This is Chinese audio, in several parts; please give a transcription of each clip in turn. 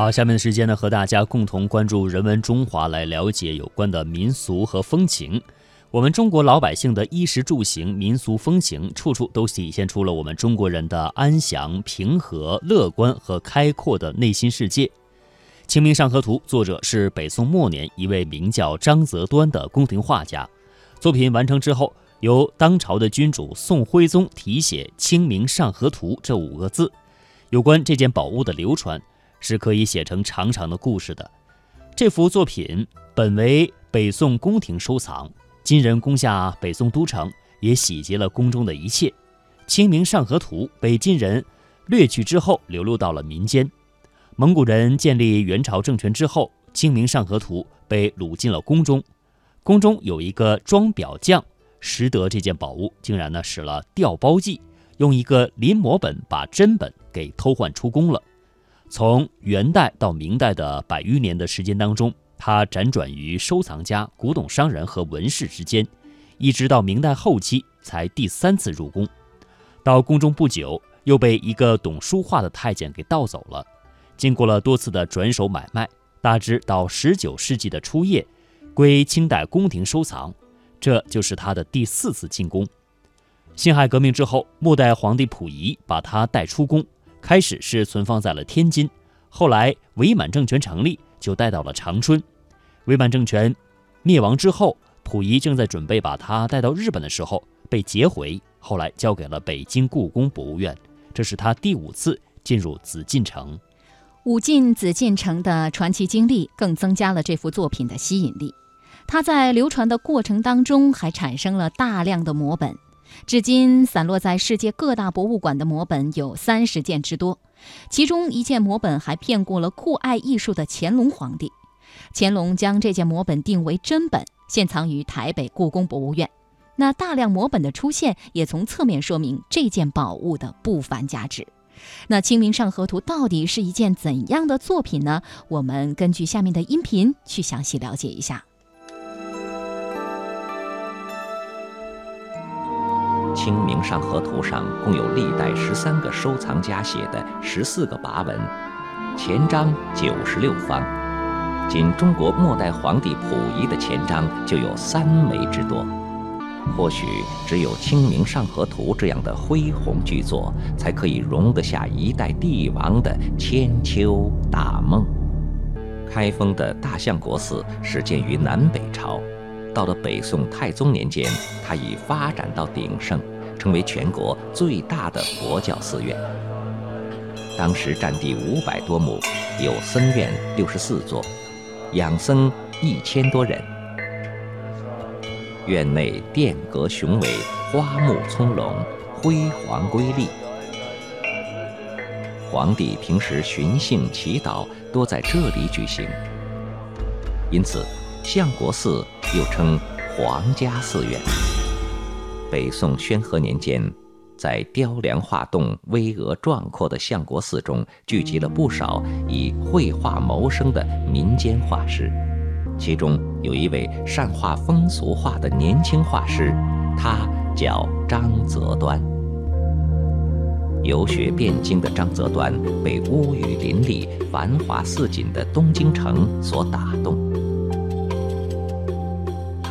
好，下面的时间呢，和大家共同关注人文中华，来了解有关的民俗和风情。我们中国老百姓的衣食住行、民俗风情，处处都体现出了我们中国人的安详、平和、乐观和开阔的内心世界。《清明上河图》作者是北宋末年一位名叫张择端的宫廷画家。作品完成之后，由当朝的君主宋徽宗题写《清明上河图》这五个字。有关这件宝物的流传，是可以写成长长的故事的。这幅作品本为北宋宫廷收藏。金人攻下北宋都城，也洗劫了宫中的一切。《清明上河图》被金人掠去之后，流落到了民间。蒙古人建立元朝政权之后，《清明上河图》被掳进了宫中。宫中有一个装裱匠识得这件宝物，竟然呢使了调包计，用一个临摹本把真本给偷换出宫了。从元代到明代的百余年的时间当中。他辗转于收藏家、古董商人和文士之间，一直到明代后期才第三次入宫。到宫中不久，又被一个懂书画的太监给盗走了。经过了多次的转手买卖，大致到十九世纪的初叶，归清代宫廷收藏。这就是他的第四次进宫。辛亥革命之后，末代皇帝溥仪把他带出宫，开始是存放在了天津，后来伪满政权成立。就带到了长春。伪满政权灭亡之后，溥仪正在准备把它带到日本的时候，被劫回，后来交给了北京故宫博物院。这是他第五次进入紫禁城。武进紫禁城的传奇经历，更增加了这幅作品的吸引力。它在流传的过程当中，还产生了大量的摹本。至今散落在世界各大博物馆的摹本有三十件之多，其中一件摹本还骗过了酷爱艺术的乾隆皇帝。乾隆将这件摹本定为真本，现藏于台北故宫博物院。那大量摹本的出现，也从侧面说明这件宝物的不凡价值。那《清明上河图》到底是一件怎样的作品呢？我们根据下面的音频去详细了解一下。《清明上河图》上共有历代十三个收藏家写的十四个跋文，前章九十六方，仅中国末代皇帝溥仪的前章就有三枚之多。或许只有《清明上河图》这样的恢宏巨作，才可以容得下一代帝王的千秋大梦。开封的大相国寺始建于南北朝。到了北宋太宗年间，它已发展到鼎盛，成为全国最大的佛教寺院。当时占地五百多亩，有僧院六十四座，养僧一千多人。院内殿阁雄伟，花木葱茏，辉煌瑰丽。皇帝平时巡幸祈祷多在这里举行，因此。相国寺又称皇家寺院。北宋宣和年间，在雕梁画栋、巍峨壮阔的相国寺中，聚集了不少以绘画谋生的民间画师。其中有一位善画风俗画的年轻画师，他叫张择端。游学汴京的张择端，被屋宇林立、繁华似锦的东京城所打动。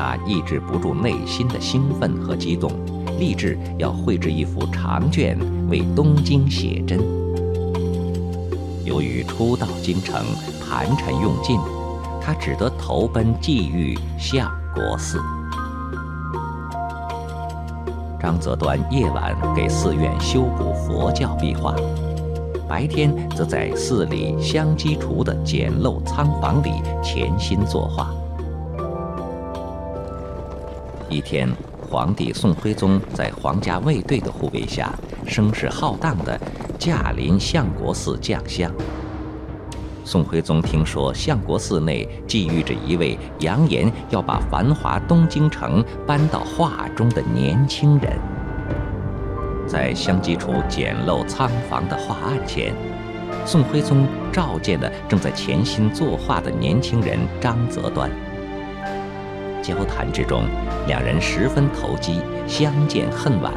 他抑制不住内心的兴奋和激动，立志要绘制一幅长卷为东京写真。由于初到京城，盘缠用尽，他只得投奔寄寓相国寺。张择端夜晚给寺院修补佛教壁画，白天则在寺里香积厨的简陋仓房里潜心作画。一天，皇帝宋徽宗在皇家卫队的护卫下，声势浩荡地驾临相国寺将相。宋徽宗听说相国寺内寄寓着一位扬言要把繁华东京城搬到画中的年轻人，在香积处简陋仓房的画案前，宋徽宗召见了正在潜心作画的年轻人张择端。交谈之中，两人十分投机，相见恨晚。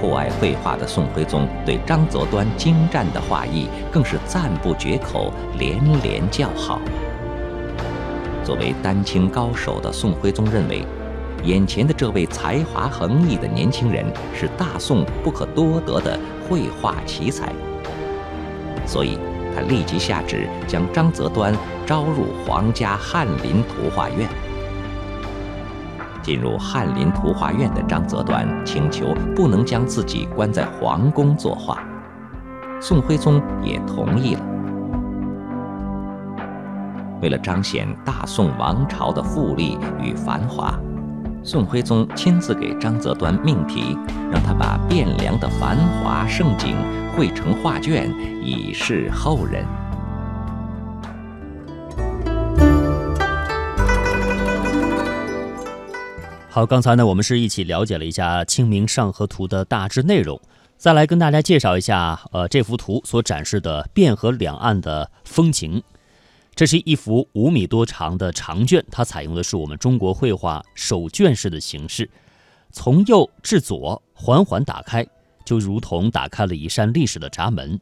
酷爱绘画的宋徽宗对张择端精湛的画艺更是赞不绝口，连连叫好。作为丹青高手的宋徽宗认为，眼前的这位才华横溢的年轻人是大宋不可多得的绘画奇才，所以他立即下旨将张择端招入皇家翰林图画院。进入翰林图画院的张择端请求不能将自己关在皇宫作画，宋徽宗也同意了。为了彰显大宋王朝的富丽与繁华，宋徽宗亲自给张择端命题，让他把汴梁的繁华盛景绘成画卷，以示后人。好，刚才呢，我们是一起了解了一下《清明上河图》的大致内容，再来跟大家介绍一下，呃，这幅图所展示的汴河两岸的风情。这是一幅五米多长的长卷，它采用的是我们中国绘画手卷式的形式，从右至左缓缓打开，就如同打开了一扇历史的闸门。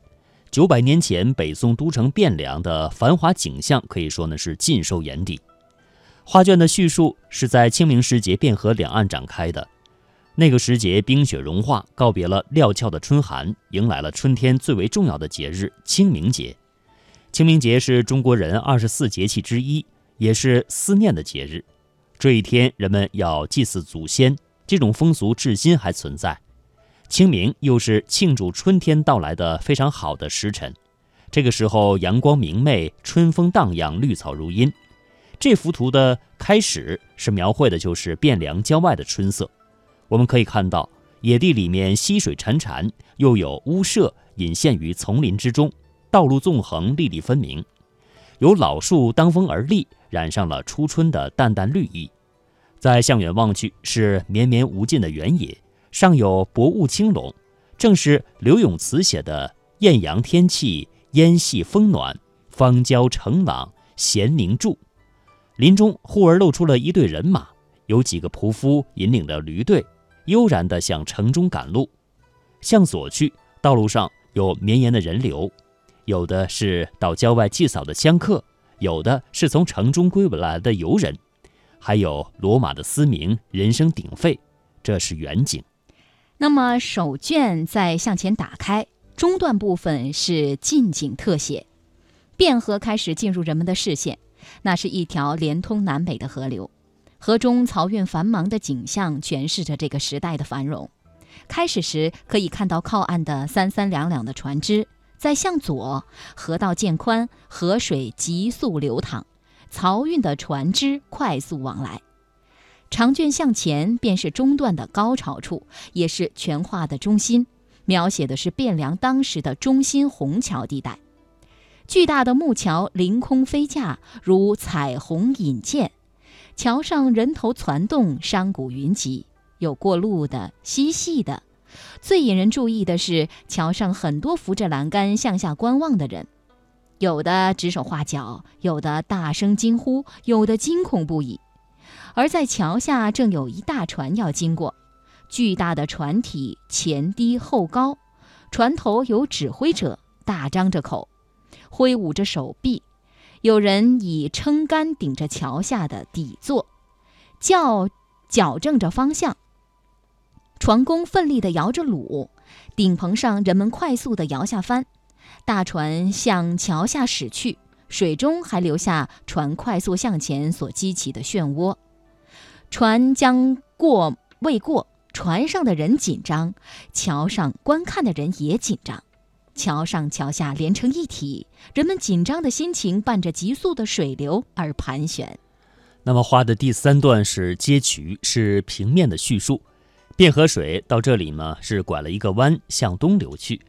九百年前北宋都城汴梁的繁华景象，可以说呢是尽收眼底。画卷的叙述是在清明时节汴河两岸展开的，那个时节冰雪融化，告别了料峭的春寒，迎来了春天最为重要的节日清明节。清明节是中国人二十四节气之一，也是思念的节日。这一天，人们要祭祀祖先，这种风俗至今还存在。清明又是庆祝春天到来的非常好的时辰，这个时候阳光明媚，春风荡漾，绿草如茵。这幅图的开始是描绘的就是汴梁郊外的春色，我们可以看到野地里面溪水潺潺，又有屋舍隐现于丛林之中。道路纵横，粒粒分明，有老树当风而立，染上了初春的淡淡绿意。再向远望去，是绵绵无尽的原野，上有薄雾青笼，正是刘永慈写的“艳阳天气，烟细风暖，芳郊澄朗，闲宁住”。林中忽而露出了一队人马，有几个仆夫引领着驴队，悠然地向城中赶路。向左去，道路上有绵延的人流。有的是到郊外祭扫的香客，有的是从城中归来的游人，还有罗马的嘶鸣，人声鼎沸。这是远景。那么手卷再向前打开，中段部分是近景特写，汴河开始进入人们的视线。那是一条连通南北的河流，河中漕运繁忙的景象诠释着这个时代的繁荣。开始时可以看到靠岸的三三两两的船只。再向左，河道渐宽，河水急速流淌，漕运的船只快速往来。长卷向前便是中段的高潮处，也是全画的中心，描写的是汴梁当时的中心虹桥地带。巨大的木桥凌空飞架，如彩虹引箭，桥上人头攒动，商贾云集，有过路的，嬉戏的。最引人注意的是，桥上很多扶着栏杆向下观望的人，有的指手画脚，有的大声惊呼，有的惊恐不已。而在桥下正有一大船要经过，巨大的船体前低后高，船头有指挥者大张着口，挥舞着手臂，有人以撑杆顶着桥下的底座，叫矫正着方向。船工奋力地摇着橹，顶棚上人们快速地摇下帆，大船向桥下驶去，水中还留下船快速向前所激起的漩涡。船将过未过，船上的人紧张，桥上观看的人也紧张，桥上桥下连成一体，人们紧张的心情伴着急速的水流而盘旋。那么画的第三段是街渠，是平面的叙述。汴河水到这里呢，是拐了一个弯向东流去，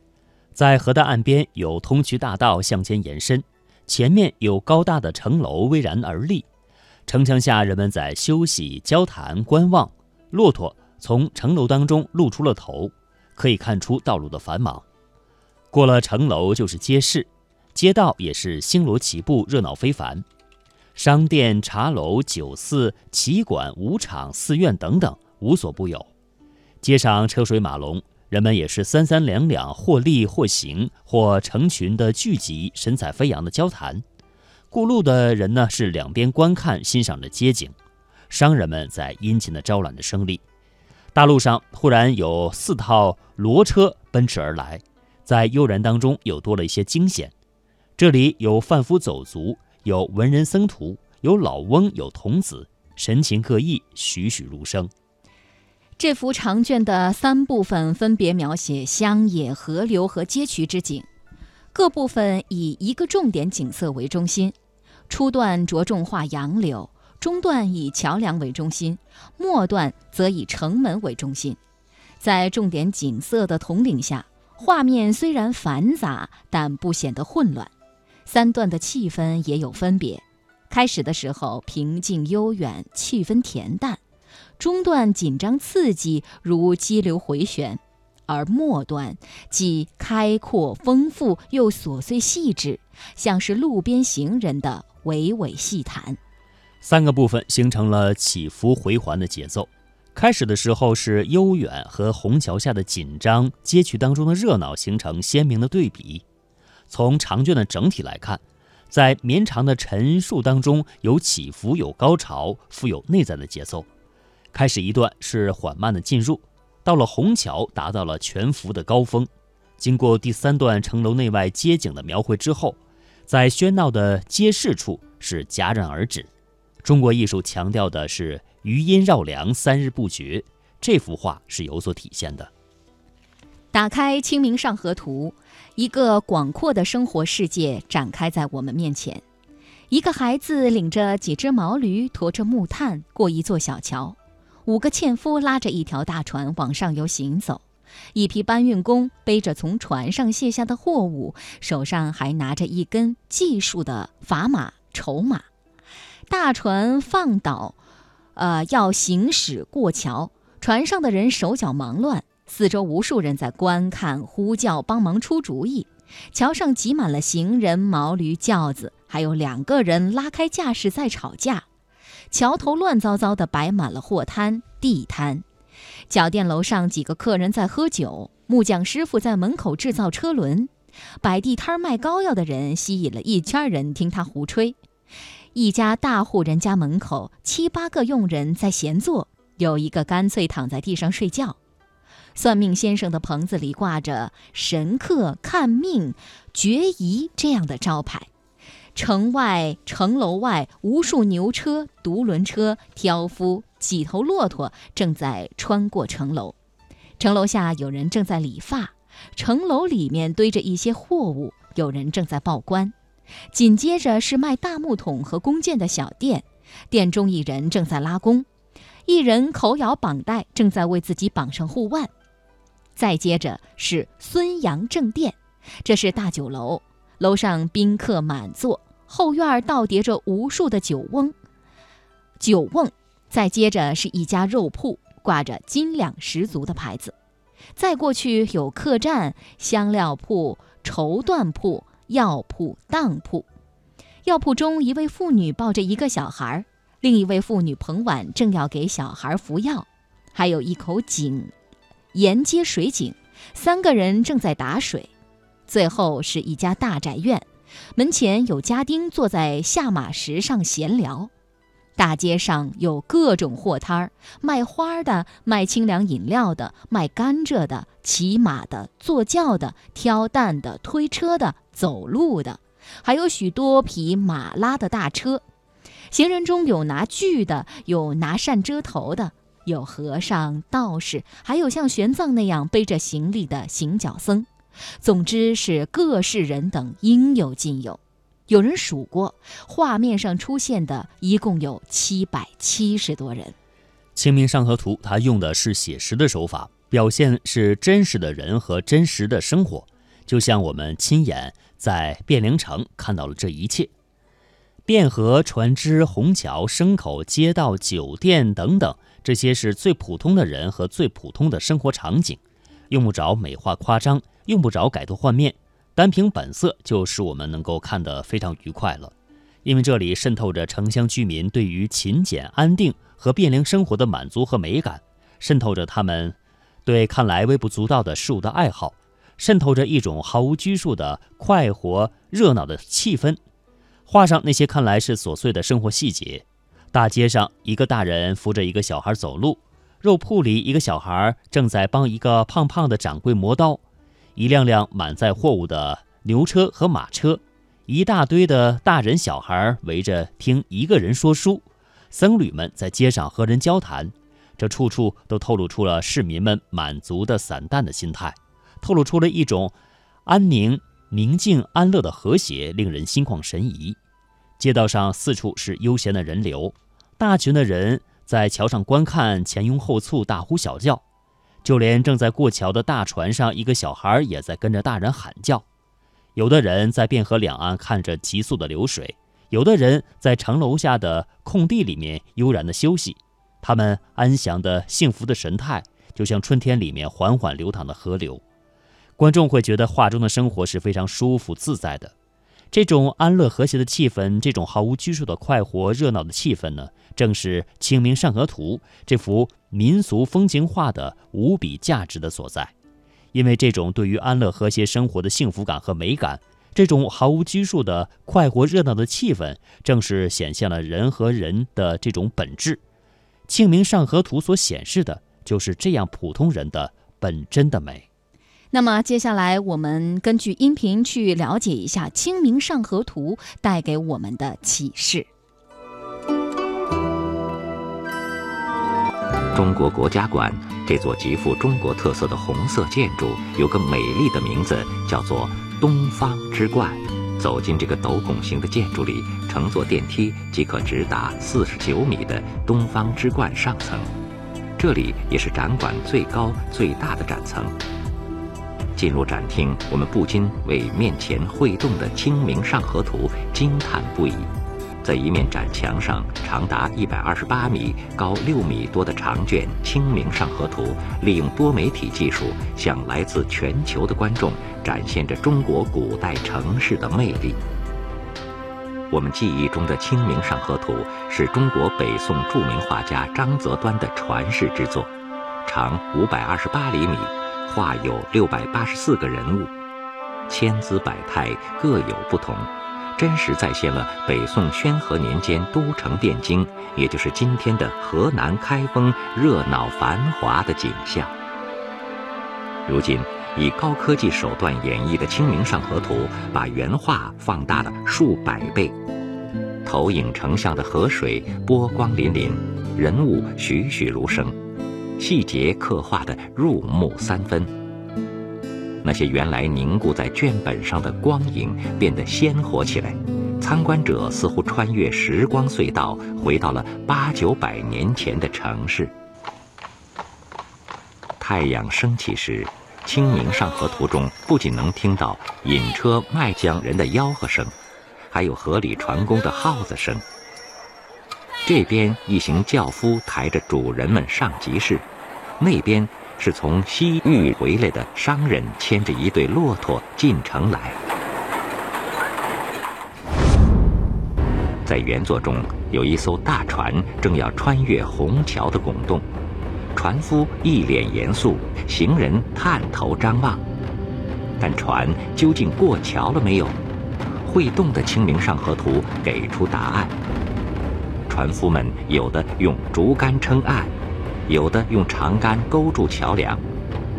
在河的岸边有通衢大道向前延伸，前面有高大的城楼巍然而立，城墙下人们在休息、交谈、观望。骆驼从城楼当中露出了头，可以看出道路的繁忙。过了城楼就是街市，街道也是星罗棋布、热闹非凡，商店、茶楼、酒肆、棋馆、舞场、寺院等等无所不有。街上车水马龙，人们也是三三两两，或立或行，或成群的聚集，神采飞扬的交谈。过路的人呢，是两边观看欣赏着街景；商人们在殷勤的招揽着生意。大路上忽然有四套骡车奔驰而来，在悠然当中又多了一些惊险。这里有贩夫走卒，有文人僧徒，有老翁，有童子，神情各异，栩栩如生。这幅长卷的三部分分别描写乡野、河流和街渠之景，各部分以一个重点景色为中心。初段着重画杨柳，中段以桥梁为中心，末段则以城门为中心。在重点景色的统领下，画面虽然繁杂，但不显得混乱。三段的气氛也有分别，开始的时候平静悠远，气氛恬淡。中段紧张刺激，如激流回旋；而末段既开阔丰富，又琐碎细致，像是路边行人的娓娓细谈。三个部分形成了起伏回环的节奏。开始的时候是悠远和虹桥下的紧张，街区当中的热闹形成鲜明的对比。从长卷的整体来看，在绵长的陈述当中有起伏，有高潮，富有内在的节奏。开始一段是缓慢的进入，到了虹桥，达到了全幅的高峰。经过第三段城楼内外街景的描绘之后，在喧闹的街市处是戛然而止。中国艺术强调的是余音绕梁，三日不绝。这幅画是有所体现的。打开《清明上河图》，一个广阔的生活世界展开在我们面前。一个孩子领着几只毛驴，驮着木炭过一座小桥。五个纤夫拉着一条大船往上游行走，一批搬运工背着从船上卸下的货物，手上还拿着一根计数的砝码筹码。大船放倒，呃，要行驶过桥，船上的人手脚忙乱，四周无数人在观看、呼叫、帮忙出主意。桥上挤满了行人、毛驴、轿子，还有两个人拉开架势在吵架。桥头乱糟糟的摆满了货摊、地摊，脚店楼上几个客人在喝酒，木匠师傅在门口制造车轮，摆地摊卖膏药的人吸引了一圈人听他胡吹。一家大户人家门口，七八个佣人在闲坐，有一个干脆躺在地上睡觉。算命先生的棚子里挂着“神客看命、决疑”这样的招牌。城外城楼外，无数牛车、独轮车、挑夫、几头骆驼正在穿过城楼。城楼下有人正在理发，城楼里面堆着一些货物，有人正在报关。紧接着是卖大木桶和弓箭的小店，店中一人正在拉弓，一人口咬绑带，正在为自己绑上护腕。再接着是孙杨正店，这是大酒楼。楼上宾客满座，后院倒叠着无数的酒瓮。酒瓮，再接着是一家肉铺，挂着斤两十足的牌子。再过去有客栈、香料铺、绸缎铺、药铺、当铺。药铺中，一位妇女抱着一个小孩，另一位妇女捧碗正要给小孩服药。还有一口井，沿街水井，三个人正在打水。最后是一家大宅院，门前有家丁坐在下马石上闲聊。大街上有各种货摊儿，卖花的、卖清凉饮料的、卖甘蔗的、骑马的、坐轿的、挑担的、推车的、走路的，还有许多匹马拉的大车。行人中有拿锯的，有拿扇遮头的，有和尚、道士，还有像玄奘那样背着行李的行脚僧。总之是各式人等应有尽有，有人数过，画面上出现的一共有七百七十多人。《清明上河图》它用的是写实的手法，表现是真实的人和真实的生活，就像我们亲眼在汴梁城看到了这一切。汴河、船只、虹桥、牲口、街道、酒店等等，这些是最普通的人和最普通的生活场景，用不着美化夸张。用不着改头换面，单凭本色就使我们能够看得非常愉快了。因为这里渗透着城乡居民对于勤俭安定和汴梁生活的满足和美感，渗透着他们对看来微不足道的事物的爱好，渗透着一种毫无拘束的快活热闹的气氛。画上那些看来是琐碎的生活细节：大街上，一个大人扶着一个小孩走路；肉铺里，一个小孩正在帮一个胖胖的掌柜磨刀；一辆辆满载货物的牛车和马车；一大堆的大人小孩围着听一个人说书；僧侣们在街上和人交谈。这处处都透露出了市民们满足的散淡的心态，透露出了一种安宁、宁静、安乐的和谐，令人心旷神怡。街道上四处是悠闲的人流，大群的人在桥上观看，前拥后簇，大呼小叫。就连正在过桥的大船上，一个小孩也在跟着大人喊叫。有的人在汴河两岸看着急速的流水，有的人在城楼下的空地里面悠然的休息。他们安详的、幸福的神态，就像春天里面缓缓流淌的河流。观众会觉得画中的生活是非常舒服自在的。这种安乐和谐的气氛，这种毫无拘束的快活热闹的气氛呢，正是《清明上河图》这幅民俗风情画的无比价值的所在。因为这种对于安乐和谐生活的幸福感和美感，这种毫无拘束的快活热闹的气氛，正是显现了人和人的这种本质。《清明上河图》所显示的就是这样普通人的本真的美。那么，接下来我们根据音频去了解一下《清明上河图》带给我们的启示。中国国家馆这座极富中国特色的红色建筑，有个美丽的名字，叫做东方之冠。走进这个斗拱形的建筑里，乘坐电梯即可直达四十九米的东方之冠上层。这里也是展馆最高最大的展层。进入展厅，我们不禁为面前会动的《清明上河图》惊叹不已。在一面展墙上，长达一百二十八米、高六米多的长卷《清明上河图》，利用多媒体技术，向来自全球的观众展现着中国古代城市的魅力。我们记忆中的《清明上河图》是中国北宋著名画家张择端的传世之作，长五百二十八厘米，画有六百八十四个人物，千姿百态，各有不同。真实再现了北宋宣和年间都城汴京，也就是今天的河南开封热闹繁华的景象。如今，以高科技手段演绎的《清明上河图》，把原画放大了数百倍，投影成像的河水波光粼粼，人物栩栩如生，细节刻画的入木三分。那些原来凝固在卷本上的光影变得鲜活起来，参观者似乎穿越时光隧道，回到了八九百年前的城市。太阳升起时，《清明上河图》中不仅能听到引车卖浆人的吆喝声，还有河里船工的号子声。这边一行轿夫抬着主人们上集市，那边。是从西域回来的商人牵着一对骆驼进城来。在原作中，有一艘大船正要穿越虹桥的拱洞，船夫一脸严肃，行人探头张望。但船究竟过桥了没有？会动的《清明上河图》给出答案。船夫们有的用竹竿撑岸。有的用长杆勾住桥梁，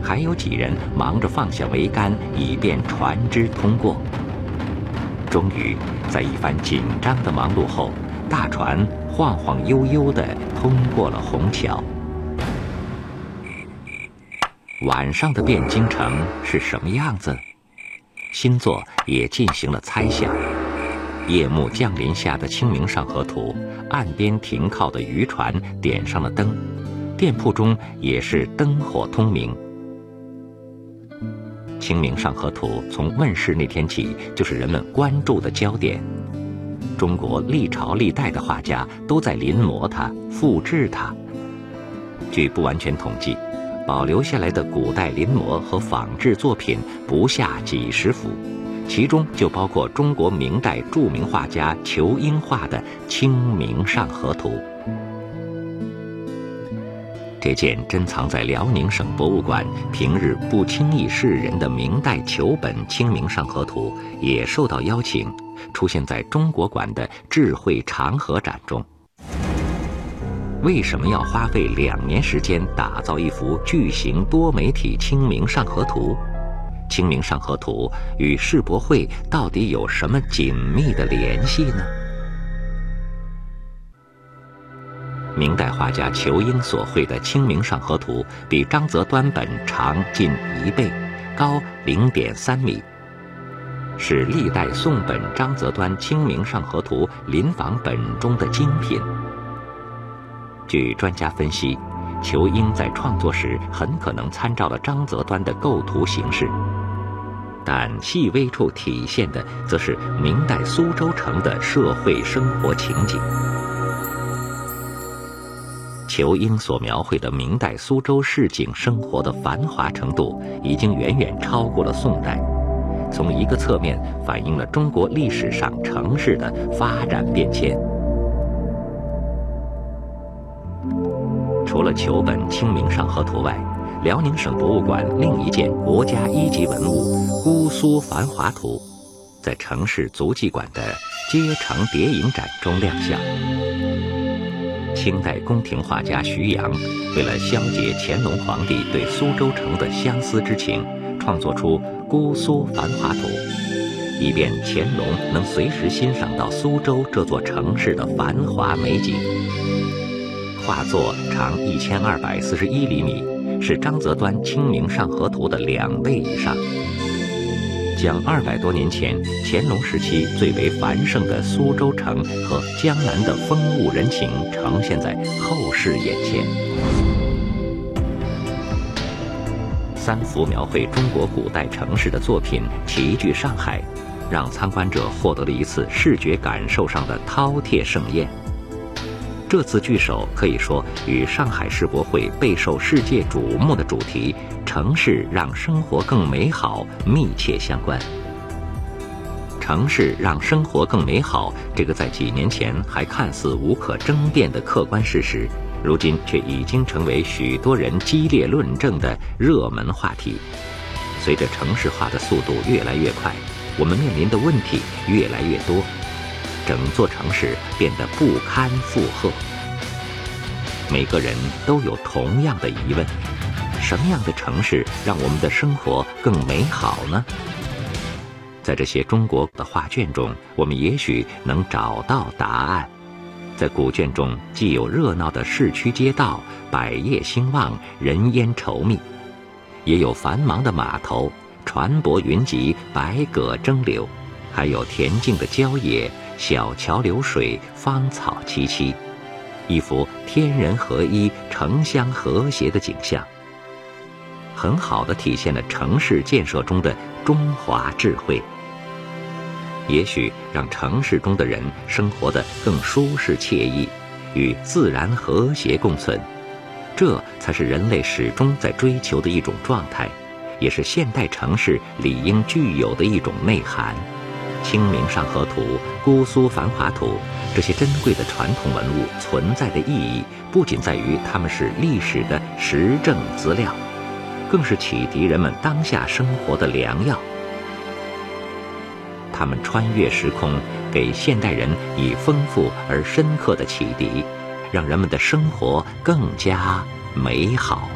还有几人忙着放下桅杆，以便船只通过。终于，在一番紧张的忙碌后，大船晃晃悠悠地通过了虹桥。晚上的汴京城是什么样子？新作也进行了猜想。夜幕降临下的《清明上河图》，岸边停靠的渔船点上了灯。店铺中也是灯火通明。《清明上河图》从问世那天起就是人们关注的焦点，中国历朝历代的画家都在临摹它、复制它。据不完全统计，保留下来的古代临摹和仿制作品不下几十幅，其中就包括中国明代著名画家仇英画的《清明上河图》。这件珍藏在辽宁省博物馆、平日不轻易示人的明代球本《清明上河图》也受到邀请，出现在中国馆的智慧长河展中。为什么要花费两年时间打造一幅巨型多媒体《清明上河图》？《清明上河图》与世博会到底有什么紧密的联系呢？明代画家裘英所绘的《清明上河图》比张择端本长近一倍，高零点三米，是历代宋本张择端《清明上河图》临仿本中的精品。据专家分析，裘英在创作时很可能参照了张择端的构图形式，但细微处体现的则是明代苏州城的社会生活情景。裘英所描绘的明代苏州市井生活的繁华程度，已经远远超过了宋代，从一个侧面反映了中国历史上城市的发展变迁。除了球本《清明上河图》外，辽宁省博物馆另一件国家一级文物《姑苏繁华图》，在城市足迹馆的街城叠影展中亮相。清代宫廷画家徐阳，为了消解乾隆皇帝对苏州城的相思之情，创作出《姑苏繁华图》，以便乾隆能随时欣赏到苏州这座城市的繁华美景。画作长一千二百四十一厘米，是张择端《清明上河图》的两倍以上。将二百多年前乾隆时期最为繁盛的苏州城和江南的风物人情呈现在后世眼前。三幅描绘中国古代城市的作品齐聚上海，让参观者获得了一次视觉感受上的饕餮盛宴。这次聚首可以说与上海世博会备受世界瞩目的主题“城市让生活更美好”密切相关。城市让生活更美好，这个在几年前还看似无可争辩的客观事实，如今却已经成为许多人激烈论证的热门话题。随着城市化的速度越来越快，我们面临的问题越来越多。整座城市变得不堪负荷，每个人都有同样的疑问：什么样的城市让我们的生活更美好呢？在这些中国的画卷中，我们也许能找到答案。在古卷中，既有热闹的市区街道，百业兴旺，人烟稠密；也有繁忙的码头，船舶云集，百舸争流；还有恬静的郊野。小桥流水，芳草萋萋，一幅天人合一、城乡和谐的景象，很好的体现了城市建设中的中华智慧。也许让城市中的人生活的更舒适惬意，与自然和谐共存，这才是人类始终在追求的一种状态，也是现代城市理应具有的一种内涵。《清明上河图》《姑苏繁华图》这些珍贵的传统文物存在的意义，不仅在于它们是历史的实证资料，更是启迪人们当下生活的良药。它们穿越时空，给现代人以丰富而深刻的启迪，让人们的生活更加美好。